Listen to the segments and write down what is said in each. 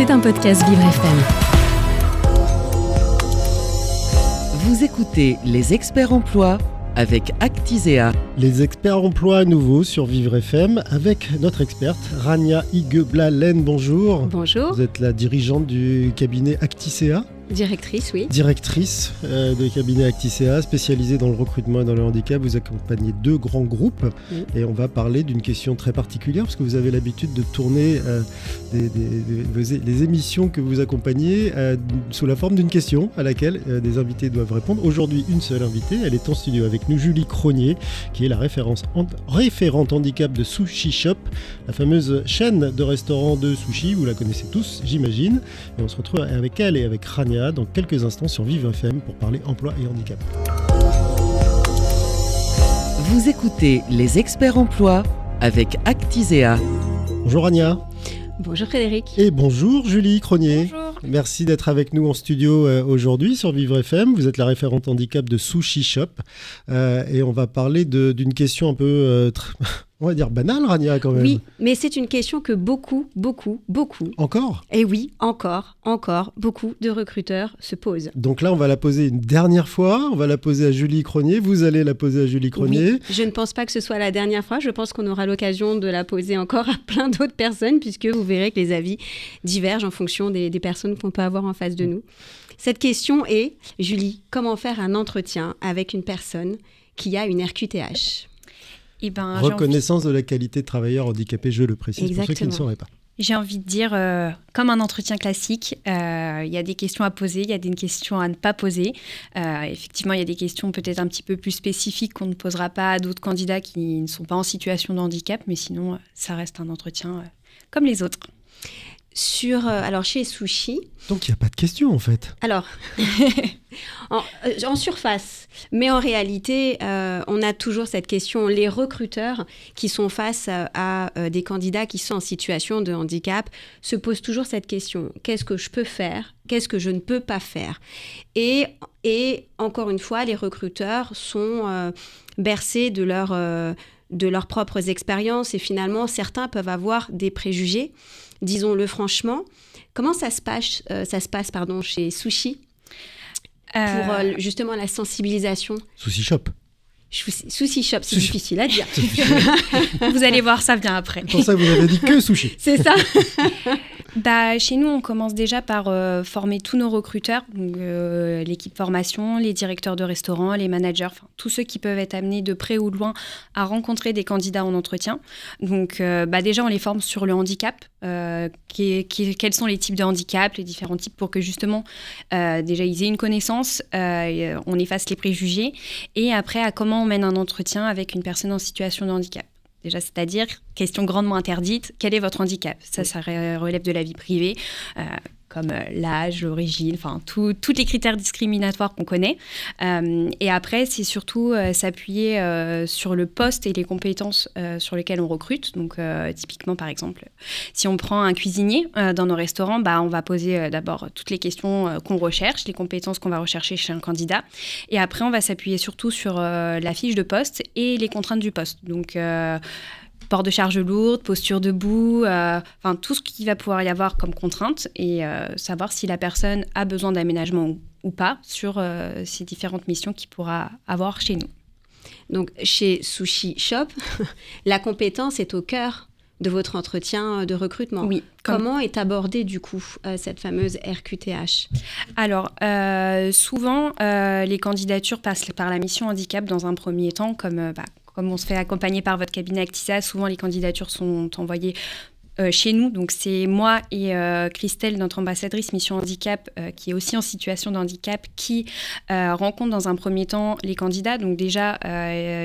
C'est un podcast Vivre FM. Vous écoutez Les Experts Emploi avec Actisea. Les experts emploi à nouveau sur Vivre FM avec notre experte Rania Igeblalen. Bonjour. Bonjour. Vous êtes la dirigeante du cabinet Actisea. Directrice, oui. Directrice euh, de cabinet Acticea, spécialisée dans le recrutement et dans le handicap. Vous accompagnez deux grands groupes Oui. et on va parler d'une question très particulière parce que vous avez l'habitude de tourner euh, des, des- des- vos é- les émissions que vous accompagnez euh, sous la forme d'une question à laquelle des invités doivent répondre. Aujourd'hui, une seule invitée. Elle est en studio avec nous, Julie Cronier, qui est la référence référente handicap de Sushi Shop, la fameuse chaîne de restaurants de sushi. Vous la connaissez tous, j'imagine. Et on se retrouve avec elle et avec Rania dans quelques instants sur Vive FM pour parler emploi et handicap. Vous écoutez Les Experts Emploi avec Actisea. Bonjour Rania Bonjour Frédéric. et bonjour Julie Cronier. Bonjour. Merci d'être avec nous en studio euh, aujourd'hui sur Vivre FM. Vous êtes la référente handicap de Sushi Shop Euh, et on va parler d'une question un peu, euh, on va dire banale, Rania quand même. Oui, mais c'est une question que beaucoup, beaucoup, beaucoup, Encore? Et oui, encore, encore, beaucoup de recruteurs se posent. Donc là, on va la poser une dernière fois. On va la poser à Julie Cronier. Vous allez la poser à Julie Cronier. Oui, je ne pense pas que ce soit la dernière fois. Je pense qu'on aura l'occasion de la poser encore à plein d'autres personnes, puisque vous verrez que les avis divergent en fonction des, des personnes qu'on peut avoir en face de nous. Cette question est, Julie, comment faire un entretien avec une personne qui a une RQTH Eh ben, envie- Reconnaissance de la qualité de travailleur handicapé, je le précise pour ceux qui ne sauraient pas. J'ai envie de dire, euh, comme un entretien classique, euh, il y a des questions à poser, il y a des questions à ne pas poser. Euh, effectivement, il y a des questions peut-être un petit peu plus spécifiques qu'on ne posera pas à d'autres candidats qui ne sont pas en situation de handicap, mais sinon, ça reste un entretien comme les autres. Sur, euh, alors chez Sushi, Donc il n'y a pas de question en fait. Alors, en, euh, en surface, mais en réalité, euh, on a toujours cette question. Les recruteurs qui sont face à, à, des candidats qui sont en situation de handicap se posent toujours cette question. Qu'est-ce que je peux faire? Qu'est-ce que je ne peux pas faire? Et, et encore une fois, les recruteurs sont euh, bercés de leur... de leurs propres expériences et finalement certains peuvent avoir des préjugés, disons-le franchement. Comment ça se passe, euh, ça se passe pardon, chez Sushi pour Euh, euh, justement la sensibilisation? Sushi Shop. Sushi Shop, c'est difficile à dire. vous allez voir, ça vient après. Pour ça, vous avez dit que sushi. C'est ça Bah, chez nous, on commence déjà par euh, former tous nos recruteurs, euh, l'équipe formation, les directeurs de restaurants, les managers, tous ceux qui peuvent être amenés de près ou de loin à rencontrer des candidats en entretien. Donc euh, bah, déjà, on les forme sur le handicap, quels sont les types de handicap, les différents types, pour que justement, déjà, ils aient une connaissance, on efface les préjugés, et après, à comment on mène un entretien avec une personne en situation de handicap. Déjà, c'est-à-dire, question grandement interdite, quel est votre handicap? Ça, ça re- relève de la vie privée, euh, comme euh, l'âge, l'origine, enfin, tous les critères discriminatoires qu'on connaît. Euh, et après, c'est surtout euh, s'appuyer sur le poste et les compétences sur lesquelles on recrute. Donc, typiquement, par exemple, si on prend un cuisinier dans nos restaurants, bah, on va poser d'abord toutes les questions qu'on recherche, les compétences qu'on va rechercher chez un candidat. Et après, on va s'appuyer surtout sur la fiche de poste et les contraintes du poste. Donc, port de charge lourde, posture debout, euh, enfin tout ce qu'il va pouvoir y avoir comme contrainte et euh, savoir si la personne a besoin d'aménagement ou, ou pas sur euh, ces différentes missions qu'il pourra avoir chez nous. Donc chez Sushi Shop, la compétence est au cœur de votre entretien de recrutement. Oui. comme- Comment est abordée du coup euh, cette fameuse RQTH Alors, euh, souvent, euh, les candidatures passent par la mission handicap dans un premier temps, comme, bah, comme on se fait accompagner par votre cabinet Actisa, souvent les candidatures sont envoyées euh, chez nous. Donc, c'est moi et euh, Christelle, notre ambassadrice Mission Handicap, euh, qui est aussi en situation de handicap, qui rencontre dans un premier temps les candidats. Donc, déjà,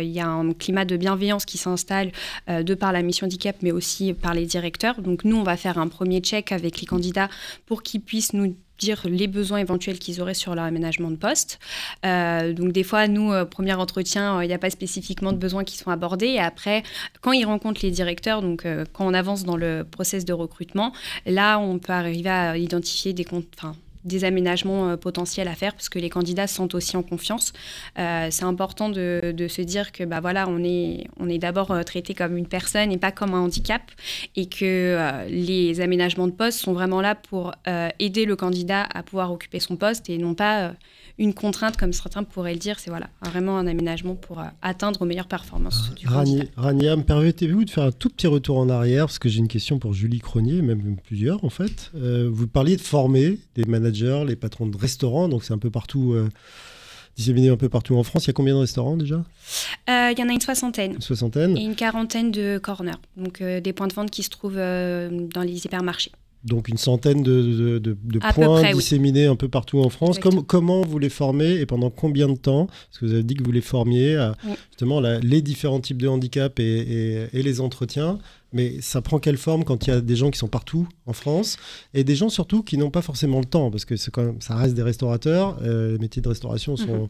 il y a un climat de bienveillance qui s'installe de par la mission handicap, mais aussi par les directeurs. Donc, nous, on va faire un premier check avec les candidats pour qu'ils puissent nous dire les besoins éventuels qu'ils auraient sur leur aménagement de poste. Euh, donc des fois, nous, euh, premier entretien, euh, il n'y a pas spécifiquement de besoins qui sont abordés. Et après, quand ils rencontrent les directeurs, donc quand on avance dans le process de recrutement, là, on peut arriver à identifier des, enfin, des aménagements potentiels à faire parce que les candidats se sentent aussi en confiance. c'est important de, de, se dire que bah, voilà, on est, on est d'abord traité comme une personne et pas comme un handicap et que les aménagements de poste sont vraiment là pour aider le candidat à pouvoir occuper son poste et non pas une contrainte, comme certains pourraient le dire. C'est voilà, vraiment un aménagement pour euh, atteindre aux meilleures performances du Rania, me permettez-vous de faire un tout petit retour en arrière Parce que j'ai une question pour Julie Cronier, même plusieurs en fait. Euh, vous parliez de former des managers, les patrons de restaurants, donc c'est un peu partout. Euh, disséminé un peu partout en France. Il y a combien de restaurants déjà? Il y en a une soixantaine. Une soixantaine. Et une quarantaine de corners, donc des points de vente qui se trouvent dans les hypermarchés donc une centaine de, points disséminés un peu partout en France. comment vous les formez et pendant combien de temps? Parce que vous avez dit que vous les formiez à justement les différents types de handicap et, les entretiens. Mais ça prend quelle forme quand il y a des gens qui sont partout en France et des gens surtout qui n'ont pas forcément le temps? Parce que c'est quand même, ça reste des restaurateurs. Euh, les métiers de restauration sont mhm.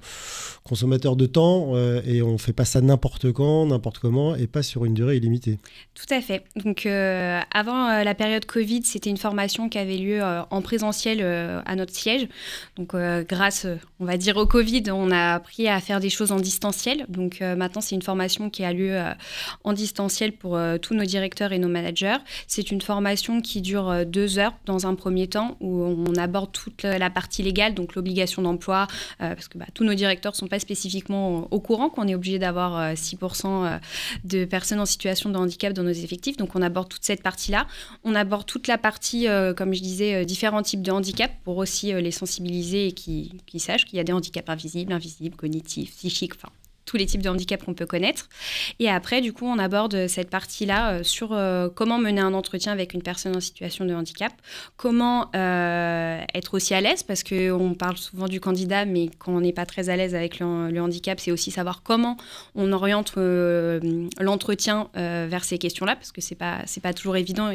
consommateurs de temps euh, et on fait pas ça n'importe quand, n'importe comment et pas sur une durée illimitée. Tout à fait. Donc euh, avant la période Covid, c'était une formation qui avait lieu en présentiel à notre siège. Donc grâce, on va dire au Covid, on a appris à faire des choses en distanciel. Donc maintenant c'est une formation qui a lieu en distanciel pour tous nos directeurs et nos managers. C'est une formation qui dure euh, deux heures dans un premier temps où on aborde toute la partie légale, donc l'obligation d'emploi, euh, parce que bah, tous nos directeurs ne sont pas spécifiquement au courant qu'on est obligé d'avoir 6% euh, de personnes en situation de handicap dans nos effectifs. Donc on aborde toute cette partie-là. On aborde toute la partie, comme je disais, différents types de handicap pour aussi les sensibiliser et qu'ils sachent qu'il y a des handicaps invisibles, invisibles, cognitifs, psychiques, enfin tous les types de handicaps qu'on peut connaître. Et après, du coup, on aborde cette partie-là euh, sur euh, comment mener un entretien avec une personne en situation de handicap, comment euh, être aussi à l'aise, parce qu'on parle souvent du candidat, mais quand on n'est pas très à l'aise avec le, handicap, c'est aussi savoir comment on oriente l'entretien vers ces questions-là, parce que c'est pas pas toujours évident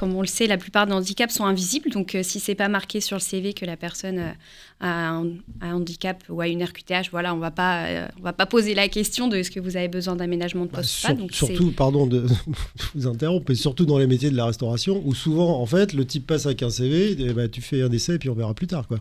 comme on le sait, la plupart des handicaps sont invisibles. Donc, si si c'est pas marqué sur le CV que la personne a un, handicap ou a une RQTH, voilà, on va pas, on va pas poser la question de est-ce que vous avez besoin d'aménagement de poste bah, Surtout, pardon de vous interrompre, mais surtout dans les métiers de la restauration, où souvent, en fait, le type passe avec un CV, et bah, tu fais un essai et puis on verra plus tard. quoi.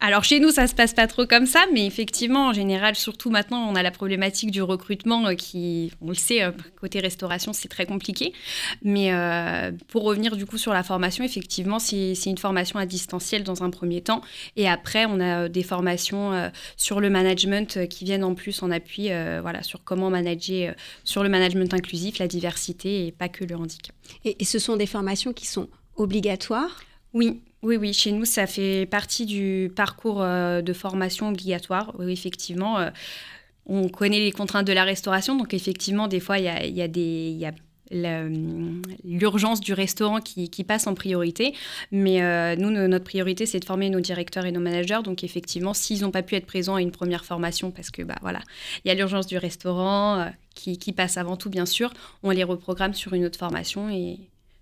Alors chez nous, ça se passe pas trop comme ça, mais effectivement, en général, surtout maintenant, on a la problématique du recrutement euh, qui, on le sait, euh, côté restauration, c'est très compliqué. Mais euh, pour revenir du coup sur la formation, effectivement, c'est une formation à distanciel dans un premier temps, et après, on a des formations sur le management qui viennent en plus en appui, voilà, sur comment manager, sur le management inclusif, la diversité et pas que le handicap. et ce sont des formations qui sont obligatoires? Oui, oui, oui, chez nous, ça fait partie du parcours euh, de formation obligatoire. effectivement, euh, on connaît les contraintes de la restauration, donc effectivement, des fois, il y a, des... l'urgence du restaurant qui, passe en priorité. Mais euh, nous, notre priorité, c'est de former nos directeurs et nos managers. Donc, effectivement, s'ils n'ont pas pu être présents à une première formation, parce que, bah, voilà, il y a l'urgence du restaurant qui, passe avant tout, bien sûr, on les reprogramme sur une autre formation et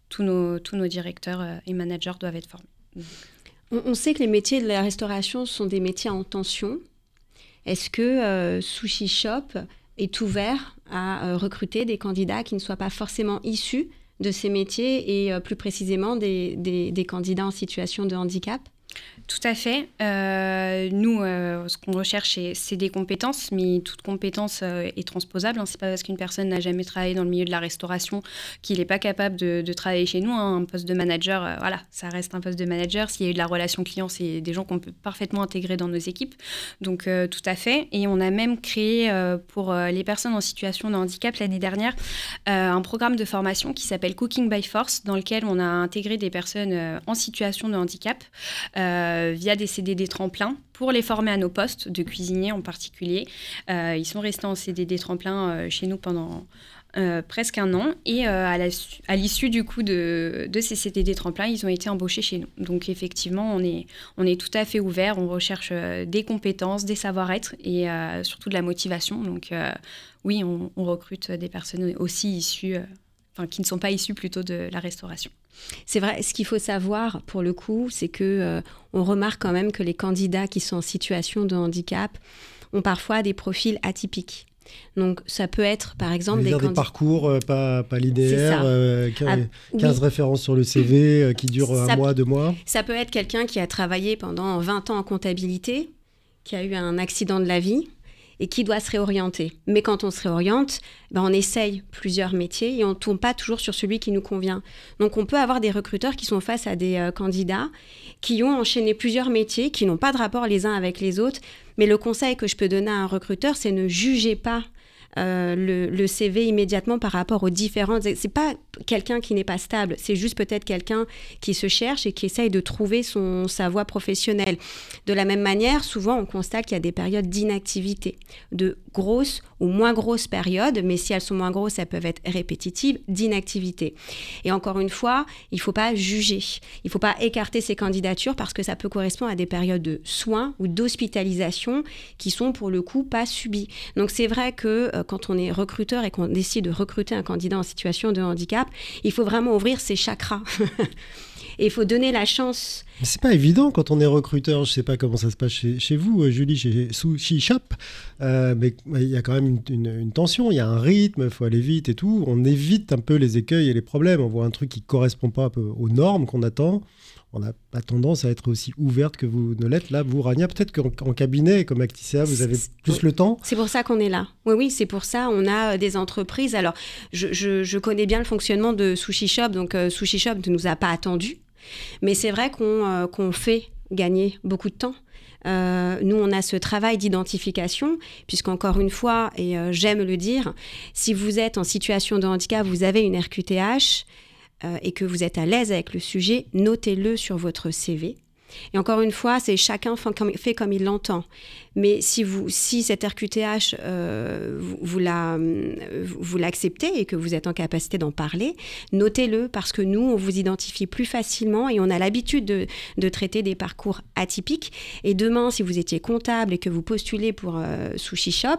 tous nos directeurs et managers doivent être formés. On, sait que les métiers de la restauration sont des métiers en tension. Est-ce que euh, Sushi Shop est ouvert à euh, recruter des candidats qui ne soient pas forcément issus de ces métiers et euh, plus précisément des, candidats en situation de handicap? Tout à fait. Euh, nous, euh, ce qu'on recherche, c'est des compétences, mais toute compétence euh, est transposable. Hein. C'est pas parce qu'une personne n'a jamais travaillé dans le milieu de la restauration qu'il n'est pas capable de, travailler chez nous. Hein. Un poste de manager, voilà, ça reste un poste de manager. S'il y a eu de la relation client, c'est des gens qu'on peut parfaitement intégrer dans nos équipes. Donc, tout à fait. Et on a même créé pour les personnes en situation de handicap l'année dernière un programme de formation qui s'appelle Cooking by Force, dans lequel on a intégré des personnes en situation de handicap. Via des CDD tremplin pour les former à nos postes de cuisiniers en particulier. Euh, ils sont restés en CDD tremplin euh, chez nous pendant presque un an. Et à l'issue du coup de, ces CDD tremplin, ils ont été embauchés chez nous. Donc effectivement, on est, on est tout à fait ouvert. On recherche des compétences, des savoir-être et surtout de la motivation. Donc oui, on, on, recrute des personnes aussi issues, enfin qui ne sont pas issues plutôt de la restauration. C'est vrai, ce qu'il faut savoir pour le coup, c'est que euh, on remarque quand même que les candidats qui sont en situation de handicap ont parfois des profils atypiques. Donc ça peut être par exemple des, des parcours euh, pas, pas linéaires, 15, euh, ah, références sur le CV euh, qui durent un mois, deux mois. Ça peut être quelqu'un qui a travaillé pendant 20 ans en comptabilité, qui a eu un accident de la vie et qui doit se réorienter. Mais quand on se réoriente, ben on essaye plusieurs métiers et on ne tourne pas toujours sur celui qui nous convient. Donc on peut avoir des recruteurs qui sont face à des candidats qui ont enchaîné plusieurs métiers, qui n'ont pas de rapport les uns avec les autres. Mais le conseil que je peux donner à un recruteur, c'est ne jugez pas euh, le, CV immédiatement par rapport aux différentes. C'est pas quelqu'un qui n'est pas stable, c'est juste peut-être quelqu'un qui se cherche et qui essaye de trouver son, sa voie professionnelle. De la même manière, souvent on constate qu'il y a des périodes d'inactivité, de grosses ou moins grosses périodes, mais si elles sont moins grosses, elles peuvent être répétitives, d'inactivité. Et encore une fois, il ne faut pas juger, il ne faut pas écarter ces candidatures parce que ça peut correspondre à des périodes de soins ou d'hospitalisation qui sont pour le coup pas subies. Donc c'est vrai que euh, quand on est recruteur et qu'on décide de recruter un candidat en situation de handicap, il faut vraiment ouvrir ses chakras. Et il faut donner la chance. C'est pas évident quand on est recruteur. Je sais pas comment ça se passe chez, vous, euh, Julie, chez Sushi Shop. Euh, mais il y a quand même une, tension, il y a un rythme, il faut aller vite et tout. On évite un peu les écueils et les problèmes. On voit un truc qui correspond pas aux normes qu'on attend on n'a pas tendance à être aussi ouverte que vous ne l'êtes. Là, vous, Rania, peut-être qu'en cabinet, comme Acticea, vous avez plus le temps C'est pour ça qu'on est là. Oui, oui, c'est pour ça. On a euh, des entreprises. Alors, je, connais bien le fonctionnement de Sushi Shop. Donc, euh, Sushi Shop ne nous a pas attendu. Mais c'est vrai qu'on euh, fait gagner beaucoup de temps. nous, on a ce travail d'identification, puisqu'encore une fois, et j'aime le dire, si vous êtes en situation de handicap, vous avez une RQTH, euh, et que vous êtes à l'aise avec le sujet, notez-le sur votre CV. Et encore une fois, c'est chacun fait comme, il l'entend. Mais si, vous, si cette RQTH, euh, vous, vous l'acceptez et que vous êtes en capacité d'en parler, notez-le parce que nous, on vous identifie plus facilement et on a l'habitude de, traiter des parcours atypiques. Et demain, si vous étiez comptable et que vous postulez pour euh, Sushi Shop,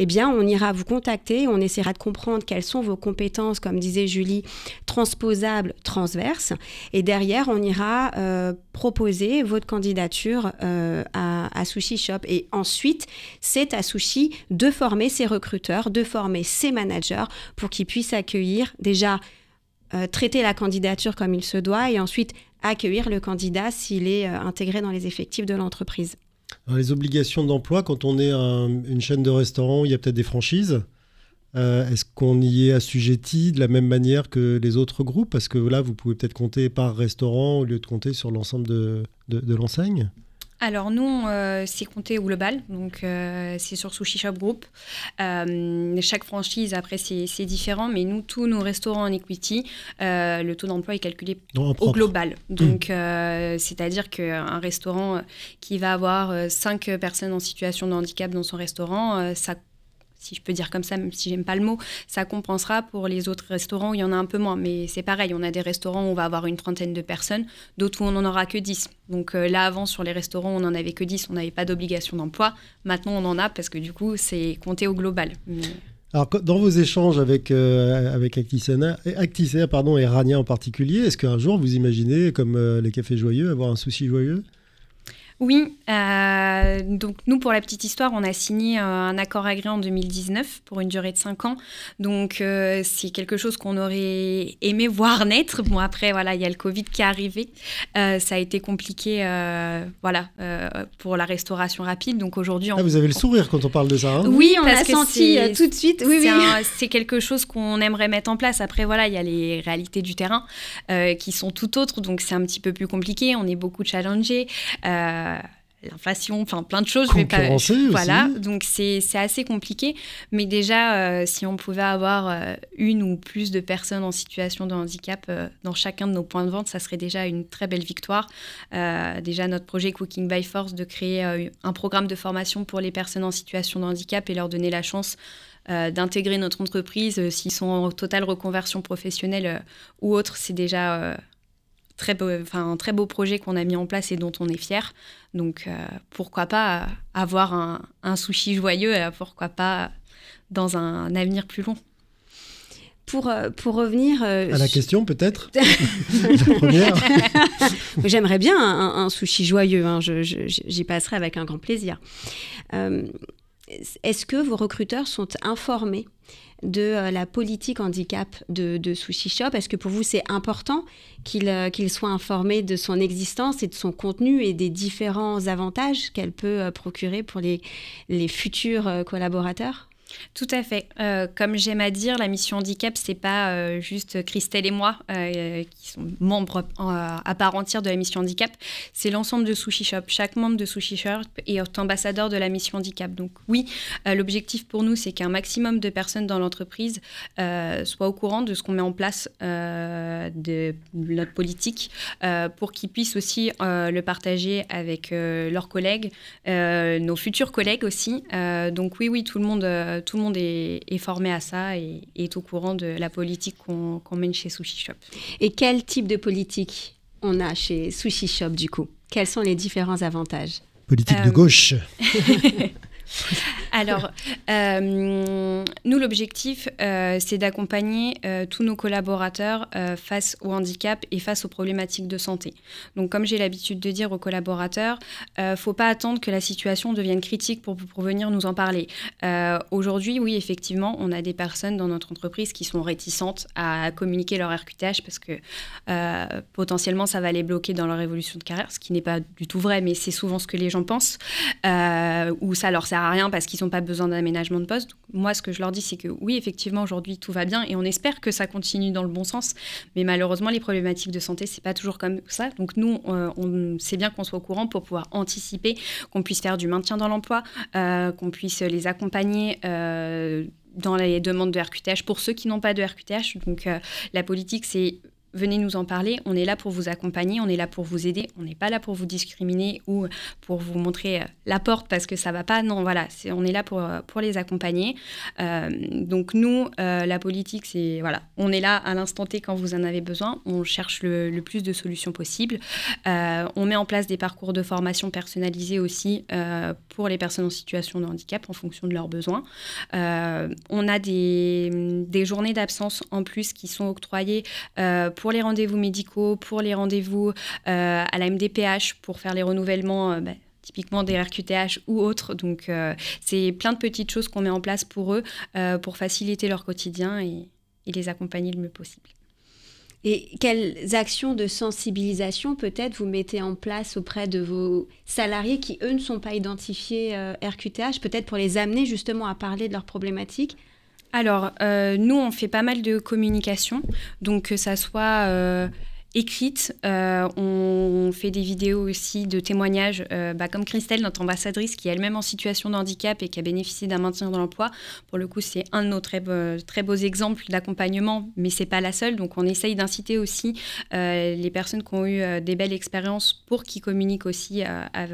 eh bien, on ira vous contacter, on essaiera de comprendre quelles sont vos compétences, comme disait Julie, transposables, transverses. Et derrière, on ira euh, proposer votre candidature euh, à, Sushi Shop. Et ensuite, c'est à Sushi de former ses recruteurs, de former ses managers pour qu'ils puissent accueillir déjà euh, traiter la candidature comme il se doit et ensuite accueillir le candidat s'il est intégré dans les effectifs de l'entreprise les obligations d'emploi, quand on est une chaîne de restaurants, il y a peut-être des franchises. Euh, est-ce qu'on y est assujetti de la même manière que les autres groupes? Parce que là, vous pouvez peut-être compter par restaurant au lieu de compter sur l'ensemble de l'enseigne alors nous, euh, c'est compté au global, donc euh, c'est sur Sushi Shop Group. Euh, chaque franchise, après, c'est différent, mais nous, tous nos restaurants en equity, le taux d'emploi est calculé au global. Donc, c'est-à-dire qu'un restaurant qui va avoir 5 personnes en situation de handicap dans son restaurant, ça si je peux dire comme ça, même si j'aime pas le mot, ça compensera pour les autres restaurants où il y en a un peu moins. Mais c'est pareil, on a des restaurants où on va avoir une trentaine de personnes, d'autres où on n'en aura que 10. Donc euh, là, avant, sur les restaurants, on n'en avait que 10, on n'avait pas d'obligation d'emploi. Maintenant, on en a parce que du coup, c'est compté au global. Alors, dans vos échanges avec, euh, avec pardon, et Rania en particulier, est-ce qu'un jour vous imaginez, comme euh, les cafés joyeux, avoir un souci joyeux? Oui, euh, donc nous, pour la petite histoire, on a signé euh, un accord agréé en 2019 pour une durée de 5 ans. Donc euh, c'est quelque chose qu'on aurait aimé voir naître. Bon, après, voilà, il y a le Covid qui est arrivé. ça a été compliqué voilà, pour la restauration rapide. Donc aujourd'hui... Ah, vous avez le sourire quand on parle de ça hein Oui, on l'a senti tout de suite. Oui, c'est quelque chose qu'on aimerait mettre en place. Après, voilà, il y a les réalités du terrain qui sont tout autres. Donc c'est un petit peu plus compliqué. On est beaucoup challengés l'inflation, enfin plein de choses. Je vais pas, voilà, donc c'est assez compliqué. Mais déjà, euh, si on pouvait avoir euh, une ou plus de personnes en situation de handicap euh, dans chacun de nos points de vente, ça serait déjà une très belle victoire. déjà, notre projet Cooking by Force de créer un programme de formation pour les personnes en situation de handicap et leur donner la chance d'intégrer notre entreprise s'ils sont en totale reconversion professionnelle ou autre, c'est déjà très beau, enfin, un très beau projet qu'on a mis en place et dont on est fier. Donc euh, pourquoi pas avoir un, sushi joyeux, et pourquoi pas dans un, avenir plus long. Pour, euh, pour revenir... Euh, à la question peut-être J'aimerais bien un, sushi joyeux, hein. j'y passerai avec un grand plaisir. est-ce que vos recruteurs sont informés de euh, la politique handicap de, Sushi Shop. Est-ce que pour vous c'est important qu'ils euh, soient informés de son existence et de son contenu et des différents avantages qu'elle peut euh, procurer pour les futurs collaborateurs? Tout à fait. Euh, comme j'aime à dire, la mission handicap, c'est pas euh, juste Christelle et moi euh, qui sont membres à part entière de la mission handicap. C'est l'ensemble de Sushi Shop. Chaque membre de Sushi Shop est ambassadeur de la mission handicap. Donc oui, l'objectif pour nous, c'est qu'un maximum de personnes dans l'entreprise soient au courant de ce qu'on met en place de notre politique pour qu'ils puissent aussi le partager avec leurs collègues, nos futurs collègues aussi. donc oui, oui, tout le monde tout le monde est, formé à ça et, est au courant de la politique qu'on mène chez Sushi Shop. Et quel type de politique on a chez Sushi Shop du coup? Quels sont les différents avantages? Politique de euh, gauche Alors, euh, nous, l'objectif, euh, c'est d'accompagner euh, tous nos collaborateurs face au handicap et face aux problématiques de santé. Donc, comme j'ai l'habitude de dire aux collaborateurs, ne faut pas attendre que la situation devienne critique pour, pour venir nous en parler. Aujourd'hui, oui, effectivement, on a des personnes dans notre entreprise qui sont réticentes à communiquer leur RQTH parce que potentiellement, ça va les bloquer dans leur évolution de carrière, ce qui n'est pas du tout vrai, mais c'est souvent ce que les gens pensent, ou ça leur sert rien parce qu'ils n'ont pas besoin d'aménagement de poste. moi, ce que je leur dis, c'est que oui, effectivement, aujourd'hui, tout va bien et on espère que ça continue dans le bon sens. Mais malheureusement, les problématiques de santé, c'est pas toujours comme ça. Donc nous, euh, on sait bien qu'on soit au courant pour pouvoir anticiper, qu'on puisse faire du maintien dans l'emploi, euh, qu'on puisse les accompagner. Euh, dans les demandes de RQTH pour ceux qui n'ont pas de RQTH. Donc la politique, c'est venez nous en parler. On est là pour vous accompagner, on est là pour vous aider. On n'est pas là pour vous discriminer ou pour vous montrer euh, la porte parce que ça va pas. Non, voilà, on est là pour, euh, pour les accompagner. Euh, donc nous, la politique, c'est voilà, on est là à l'instant T quand vous en avez besoin. On cherche le, plus de solutions possibles. on met en place des parcours de formation personnalisés aussi pour les personnes en situation de handicap en fonction de leurs besoins. on a des, des journées d'absence en plus qui sont octroyées pour les rendez-vous médicaux, pour les rendez-vous euh, à la MDPH, pour faire les renouvellements. Euh, bah, typiquement des RQTH ou autres. Donc, euh, c'est plein de petites choses qu'on met en place pour eux, pour faciliter leur quotidien et, les accompagner le mieux possible. Et quelles actions de sensibilisation peut-être vous mettez en place auprès de vos salariés qui, eux, ne sont pas identifiés RQTH, peut-être pour les amener justement à parler de leurs problématiques alors, euh, nous, on fait pas mal de communication, donc que ça soit euh, écrite, euh, on fait des vidéos aussi de témoignages, bah, comme Christelle, notre ambassadrice, qui est elle-même en situation de handicap et qui a bénéficié d'un maintien dans l'emploi. Pour le coup, c'est un de nos très, beaux, exemples d'accompagnement, mais c'est pas la seule. Donc, on essaye d'inciter aussi les personnes qui ont eu des belles expériences pour qu'ils communiquent aussi à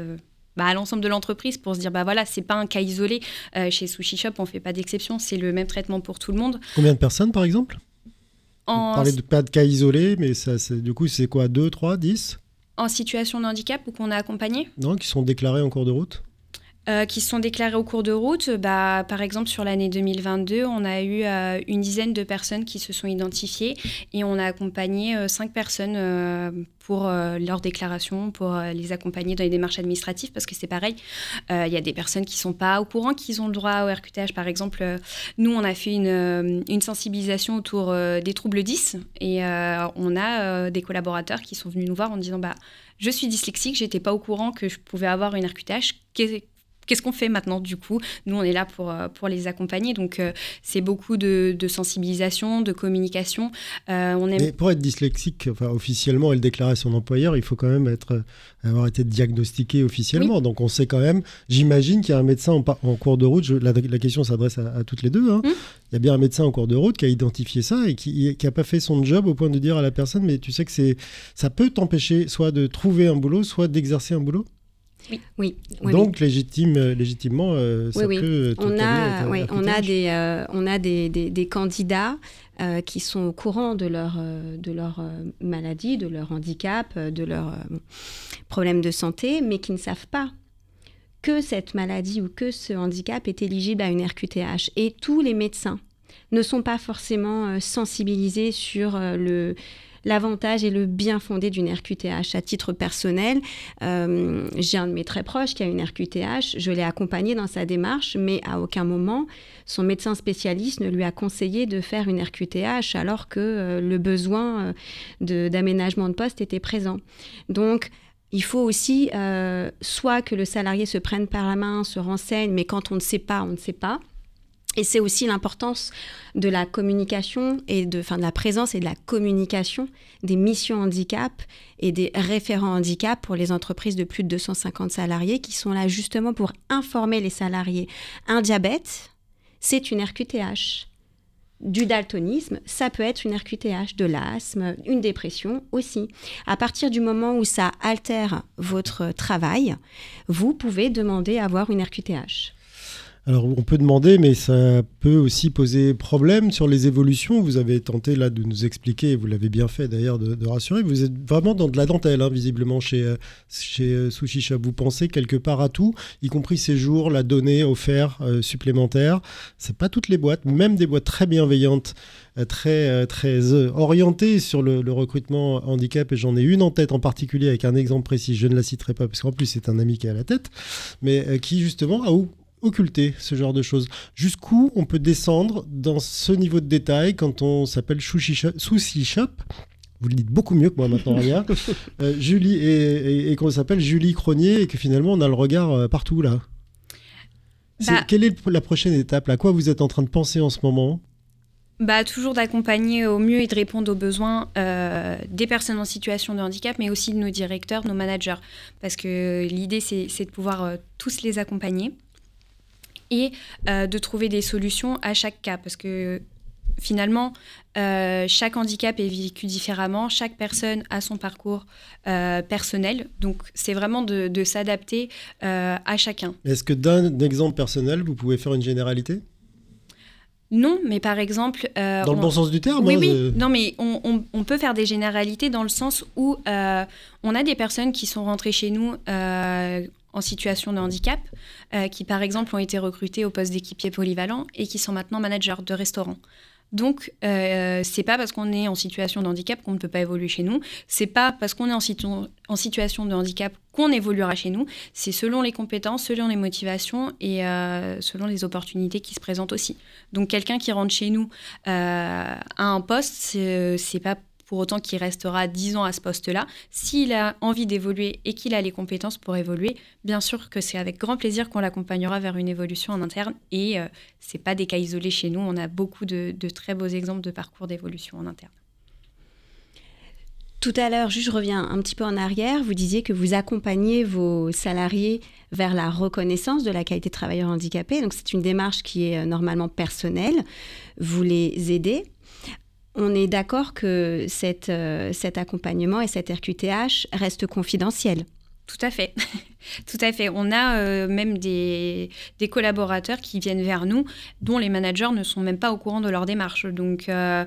bah, à l'ensemble de l'entreprise pour se dire bah voilà c'est pas un cas isolé. Euh, chez Sushi Shop on fait pas d'exception c'est le même traitement pour tout le monde. Combien de personnes par exemple? En... on parlait de pas de cas isolés mais ça du coup c'est quoi? 2, 3, 10 en situation de handicap ou qu'on a accompagné? Non qui sont déclarés en cours de route euh, qui sont déclarés au cours de route. Bah, par exemple, sur l'année 2022, on a eu euh, une dizaine de personnes qui se sont identifiées et on a accompagné euh, cinq personnes pour leur déclaration, pour les accompagner dans les démarches administratives, parce que c'est pareil, il y a des personnes qui ne sont pas au courant qu'ils ont le droit au RQTH. Par exemple, nous, on a fait une, une sensibilisation autour des troubles 10 et on a des collaborateurs qui sont venus nous voir en disant bah, je suis dyslexique, j'étais pas au courant que je pouvais avoir une RQTH Qu'est-ce qu'on fait maintenant du coup? Nous, on est là pour, euh, pour les accompagner. Donc, euh, c'est beaucoup de, sensibilisation, de communication. Euh, on Mais pour être dyslexique, enfin, officiellement, et le déclarer à son employeur, il faut quand même être, avoir été diagnostiqué officiellement. Donc, on sait quand même, j'imagine qu'il y a un médecin en, en cours de route. la, question s'adresse à, toutes les deux. Hein. Mmh. Il y a bien un médecin en cours de route qui a identifié ça et qui n'a pas fait son job au point de dire à la personne, mais tu sais que ça peut t'empêcher soit de trouver un boulot, soit d'exercer un boulot? Oui. Donc, légitime, euh, légitimement, euh, ça peut on a, on a, des, euh, on a des, des, candidats qui sont au courant de leur, de leur maladie, de leur handicap, de leurs problèmes de santé, mais qui ne savent pas que cette maladie ou que ce handicap est éligible à une RQTH. Et tous les médecins ne sont pas forcément sensibilisés sur le l'avantage et le bien fondé d'une RQTH. À titre personnel, euh, j'ai un de mes très proches qui a une RQTH. Je l'ai accompagné dans sa démarche, mais à aucun moment son médecin spécialiste ne lui a conseillé de faire une RQTH alors que euh, le besoin euh, d'aménagement de, poste était présent. Donc, il faut aussi soit que le salarié se prenne par la main, se renseigne, mais quand on ne sait pas, on ne sait pas. Et c'est aussi l'importance de la communication et de, enfin, de la présence et de la communication des missions handicap et des référents handicap pour les entreprises de plus de 250 salariés qui sont là justement pour informer les salariés. Un diabète, c'est une RQTH. Du daltonisme, ça peut être une RQTH, de l'asthme, une dépression aussi. À partir du moment où ça altère votre travail, vous pouvez demander à avoir une RQTH. Alors on peut demander, mais ça peut aussi poser problème sur les évolutions. Vous avez tenté là de nous expliquer, et vous l'avez bien fait d'ailleurs de, rassurer. Vous êtes vraiment dans de la dentelle, hein, visiblement chez euh, chez euh, Sushisha. Vous pensez quelque part à tout, y compris ces jours, la donnée offerte euh, supplémentaire. C'est pas toutes les boîtes, même des boîtes très bienveillantes, très très orientées sur le, le, recrutement handicap. Et j'en ai une en tête en particulier avec un exemple précis. Je ne la citerai pas parce qu'en plus c'est un ami qui est à la tête, mais qui justement a occulter ce genre de choses. Jusqu'où on peut descendre dans ce niveau de détail quand on s'appelle Sushi Shop vous le dites beaucoup mieux que moi maintenant, Ria. Euh, Julie et, qu'on s'appelle? Julie Cronier et que finalement on a le regard euh, partout là. Bah quelle est la prochaine étape À quoi vous êtes en train de penser en ce moment? Bah, toujours d'accompagner au mieux et de répondre aux besoins euh, des personnes en situation de handicap, mais aussi de nos directeurs, nos managers. Parce que l'idée, c'est de pouvoir tous les accompagner et euh, de trouver des solutions à chaque cas. Parce que finalement, euh, chaque handicap est vécu différemment, chaque personne a son parcours euh, personnel, donc c'est vraiment de, s'adapter à chacun. Est-ce que d'un exemple personnel, vous pouvez faire une généralité? Non, mais par exemple... dans le bon sens du terme Oui, hein, oui. Non, mais on, on, peut faire des généralités dans le sens où on a des personnes qui sont rentrées chez nous en situation de handicap, euh, qui par exemple ont été recrutés au poste d'équipier polyvalent et qui sont maintenant managers de restaurants. Donc, euh, c'est pas parce qu'on est en situation de handicap qu'on ne peut pas évoluer chez nous. C'est pas parce qu'on est en, situation de handicap qu'on évoluera chez nous. C'est selon les compétences, selon les motivations et euh, selon les opportunités qui se présentent aussi. Donc, quelqu'un qui rentre chez nous euh, à un poste, c'est pas pour autant qu'il restera 10 ans à ce poste-là. S'il a envie d'évoluer et qu'il a les compétences pour évoluer, bien sûr que c'est avec grand plaisir qu'on l'accompagnera vers une évolution en interne. Et euh, ce n'est pas des cas isolés chez nous. On a beaucoup de, très beaux exemples de parcours d'évolution en interne. Tout à l'heure, je reviens un petit peu en arrière, vous disiez que vous accompagnez vos salariés vers la reconnaissance de la qualité de travailleur handicapé. Donc c'est une démarche qui est euh, normalement personnelle. Vous les aidez on est d'accord que euh, cet accompagnement et cette RQTH restent confidentiels. Tout à fait. Tout à fait. On a euh, même des, collaborateurs qui viennent vers nous dont les managers ne sont même pas au courant de leur démarche. Donc, euh,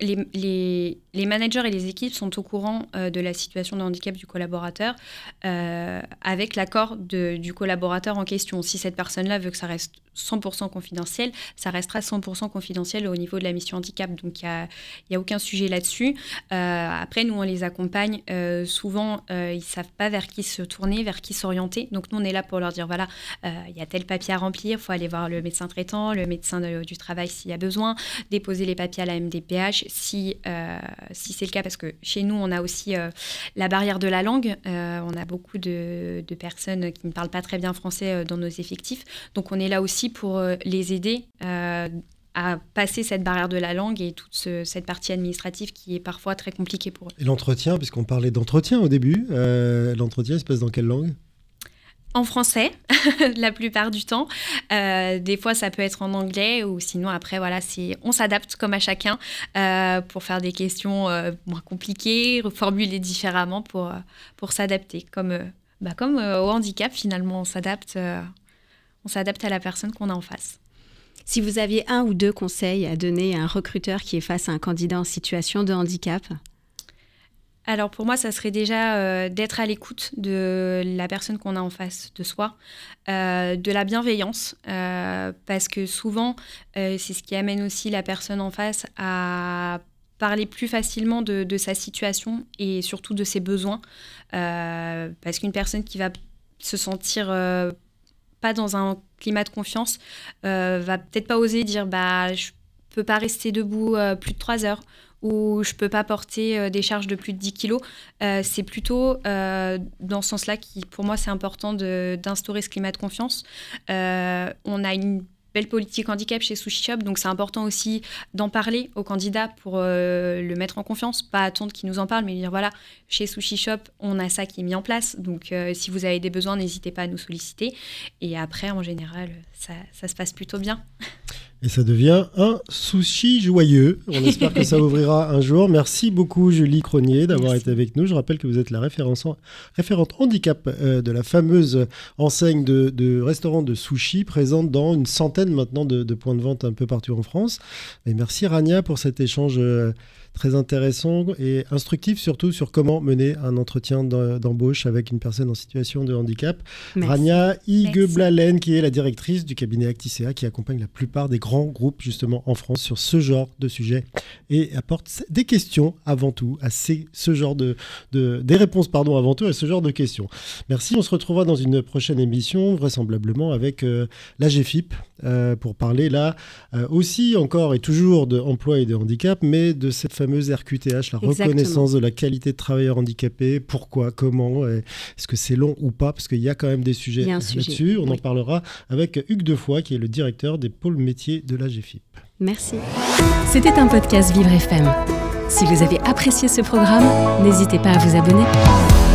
les, managers et les équipes sont au courant euh, de la situation de handicap du collaborateur avec l'accord du collaborateur en question. Si cette personne-là veut que ça reste 100% confidentiel, ça restera 100% confidentiel au niveau de la mission handicap. Donc, il n'y a, a, aucun sujet là-dessus. après, nous, on les accompagne. souvent, ils ne savent pas vers qui se tourner, vers qui s'orienter. Donc nous, on est là pour leur dire, voilà, euh, il y a tel papier à remplir, il faut aller voir le médecin traitant, le médecin du travail s'il y a besoin, déposer les papiers à la MDPH si, euh, si c'est le cas, parce que chez nous, on a aussi euh, la barrière de la langue. on a beaucoup de, personnes qui ne parlent pas très bien français dans nos effectifs. Donc on est là aussi pour les aider à passer cette barrière de la langue et toute cette partie administrative qui est parfois très compliquée pour eux. Et l'entretien, puisqu'on parlait d'entretien au début, euh, l'entretien se passe dans quelle langue? En français, la plupart du temps. Euh, des fois, ça peut être en anglais ou sinon, après, voilà, on s'adapte comme à chacun euh, pour faire des questions moins compliquées, reformuler différemment pour, pour s'adapter. Comme, bah, comme au handicap, finalement, on s'adapte, on s'adapte à la personne qu'on a en face. Si vous aviez un ou deux conseils à donner à un recruteur qui est face à un candidat en situation de handicap? Alors pour moi, ça serait déjà euh, d'être à l'écoute de la personne qu'on a en face de soi, euh, de la bienveillance, euh, parce que souvent, c'est ce qui amène aussi la personne en face à parler plus facilement de, sa situation et surtout de ses besoins. parce qu'une personne qui va se sentir pas dans un climat de confiance va peut-être pas oser dire bah je peux pas rester debout plus de trois heures ou je peux pas porter euh, des charges de plus de 10 kilos. Euh, c'est plutôt euh, dans ce sens-là qui, pour moi, c'est important d'instaurer ce climat de confiance. on a une belle politique handicap chez Sushi Shop, donc c'est important aussi d'en parler aux candidats pour le mettre en confiance, pas attendre qu'ils nous en parlent, mais dire voilà, chez Sushi Shop, on a ça qui est mis en place, donc si vous avez des besoins, n'hésitez pas à nous solliciter. Et après, en général, ça, ça se passe plutôt bien. Et ça devient un sushi joyeux. On espère que ça ouvrira un jour. Merci beaucoup Julie Cronier d'avoir été avec nous. Je rappelle que vous êtes la référente handicap euh, de la fameuse enseigne de, restaurants de sushi présente dans une centaine maintenant de, de, points de vente un peu partout en France. Et merci Rania pour cet échange euh, très intéressant et instructif surtout sur comment mener un entretien d'embauche avec une personne en situation de handicap. Rania Igeblalen, qui est la directrice du cabinet Acticea, qui accompagne la plupart des grands groupes justement en France sur ce genre de sujet et apporte des questions avant tout à ces, ce genre de, des réponses pardon avant tout à ce genre de questions. Merci, on se retrouvera dans une prochaine émission vraisemblablement avec euh, la GFIP euh, pour parler là euh, aussi encore et toujours de emploi et de handicap, mais de cette fameuse RQTH, la reconnaissance de la qualité de travailleur handicapé. Pourquoi Comment Est-ce que c'est long ou pas? Parce qu'il y a quand même des sujets là-dessus. On en parlera avec Hugues Defoy, qui est le directeur des pôles métiers de la GFIP. Merci. C'était un podcast Vivre FM. Si vous avez apprécié ce programme, n'hésitez pas à vous abonner.